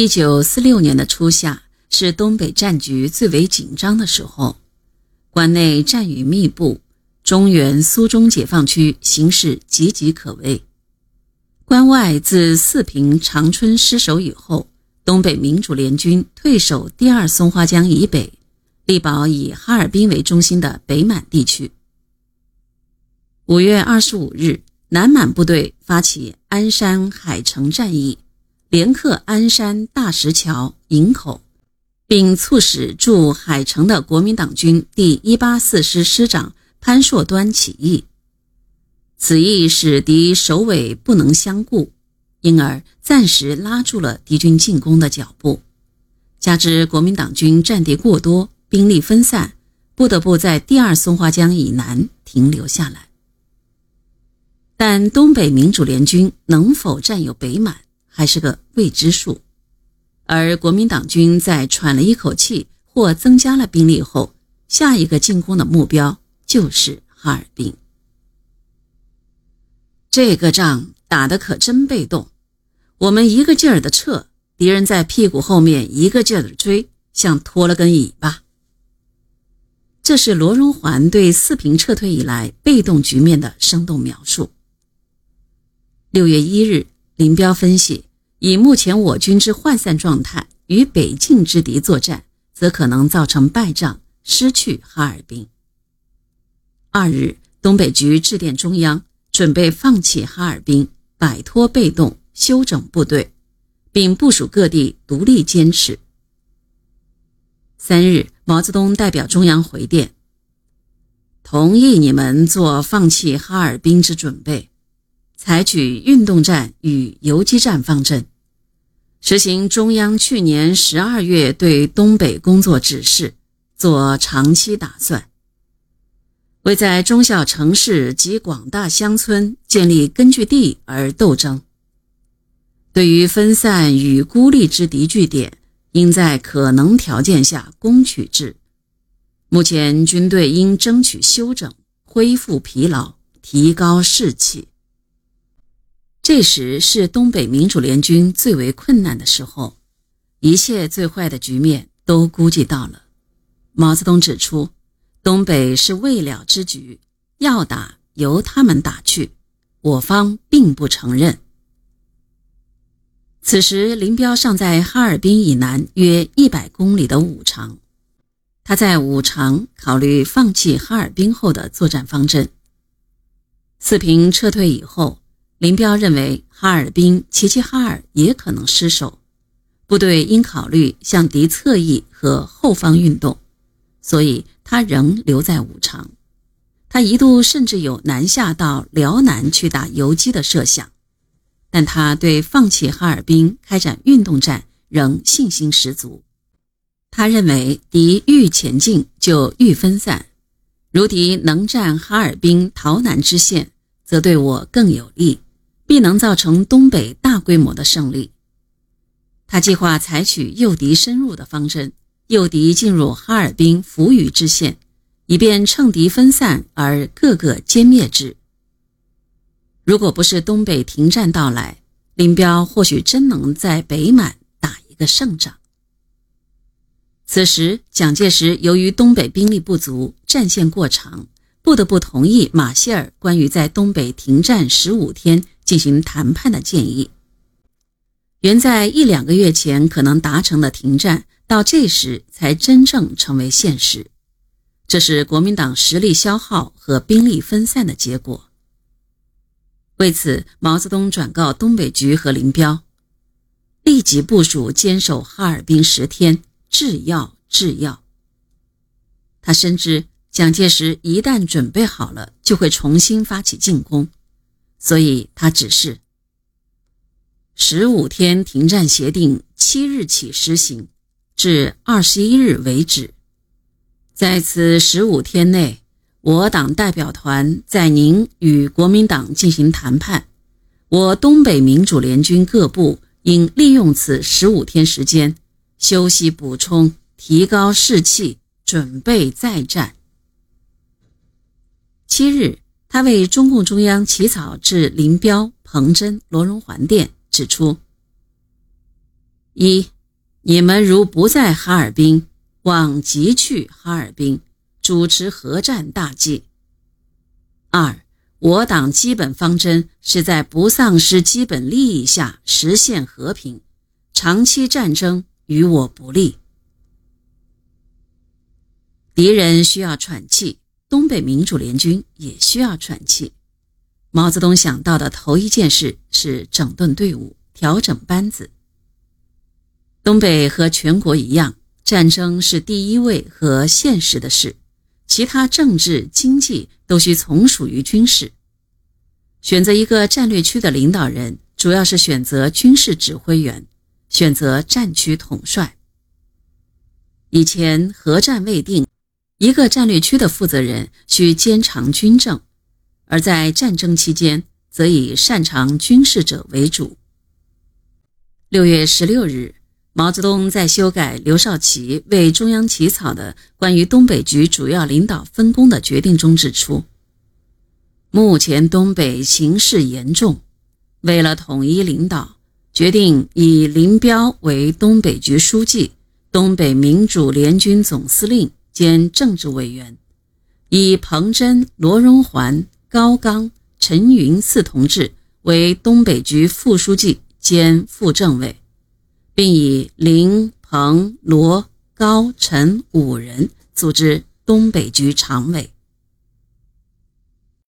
一九四六年的初夏是东北战局最为紧张的时候，关内战雨密布，中原苏中解放区形势岌岌可危。关外自四平、长春失守以后，东北民主联军退守第二松花江以北，力保以哈尔滨为中心的北满地区。五月二十五日，南满部队发起鞍山海城战役。连克鞍山、大石桥、营口，并促使驻海城的国民党军第一八四师师长潘硕端起义。此役使敌首尾不能相顾，因而暂时拉住了敌军进攻的脚步。加之国民党军战地过多，兵力分散，不得不在第二松花江以南停留下来。但东北民主联军能否占有北满？还是个未知数，而国民党军在喘了一口气或增加了兵力后，下一个进攻的目标就是哈尔滨。这个仗打得可真被动，我们一个劲儿的撤，敌人在屁股后面一个劲儿的追，像拖了根尾巴。这是罗荣桓对四平撤退以来被动局面的生动描述。六月一日，林彪分析。以目前我军之涣散状态，与北进之敌作战，则可能造成败仗，失去哈尔滨。二日，东北局致电中央，准备放弃哈尔滨，摆脱被动，休整部队，并部署各地独立坚持。三日，毛泽东代表中央回电，同意你们做放弃哈尔滨之准备。采取运动战与游击战方针，实行中央去年十二月对东北工作指示，做长期打算。为在中小城市及广大乡村建立根据地而斗争。对于分散与孤立之敌据点，应在可能条件下攻取之。目前军队应争取休整，恢复疲劳，提高士气。这时是东北民主联军最为困难的时候，一切最坏的局面都估计到了。毛泽东指出，东北是未了之局，要打由他们打去，我方并不承认。此时，林彪尚在哈尔滨以南约一百公里的五常，他在五常考虑放弃哈尔滨后的作战方针。四平撤退以后。林彪认为，哈尔滨、齐齐哈尔也可能失守，部队应考虑向敌侧翼和后方运动，所以他仍留在武昌。他一度甚至有南下到辽南去打游击的设想，但他对放弃哈尔滨、开展运动战仍信心十足。他认为，敌愈前进就愈分散，如敌能占哈尔滨、洮南之线，则对我更有利。必能造成东北大规模的胜利。他计划采取诱敌深入的方针，诱敌进入哈尔滨、扶余支线，以便趁敌分散而各个歼灭之。如果不是东北停战到来，林彪或许真能在北满打一个胜仗。此时，蒋介石由于东北兵力不足，战线过长，不得不同意马歇尔关于在东北停战十五天。进行谈判的建议，原在一两个月前可能达成的停战，到这时才真正成为现实。这是国民党实力消耗和兵力分散的结果。为此，毛泽东转告东北局和林彪，立即部署坚守哈尔滨十天，制要制要。他深知蒋介石一旦准备好了，就会重新发起进攻。所以他指示：十五天停战协定七日起实行，至二十一日为止。在此十五天内，我党代表团在宁与国民党进行谈判。我东北民主联军各部应利用此十五天时间休息补充，提高士气，准备再战。七日。他为中共中央起草致林彪、彭真、罗荣桓电，指出：一，你们如不在哈尔滨，望即去哈尔滨，主持核战大计。二，我党基本方针是在不丧失基本利益下实现和平，长期战争与我不利。敌人需要喘气，东北民主联军也需要喘气。毛泽东想到的头一件事是整顿队伍、调整班子。东北和全国一样，战争是第一位和现实的事，其他政治、经济都需从属于军事。选择一个战略区的领导人，主要是选择军事指挥员，选择战区统帅。以前核战未定，一个战略区的负责人需兼长军政。而在战争期间，则以擅长军事者为主。六月十六日，毛泽东在修改刘少奇为中央起草的关于东北局主要领导分工的决定中指出，目前东北形势严重，为了统一领导，决定以林彪为东北局书记、东北民主联军总司令兼政治委员，以彭真、罗荣桓。高刚、陈云四同志为东北局副书记兼副政委，并以林、彭、罗、高、陈五人组织东北局常委。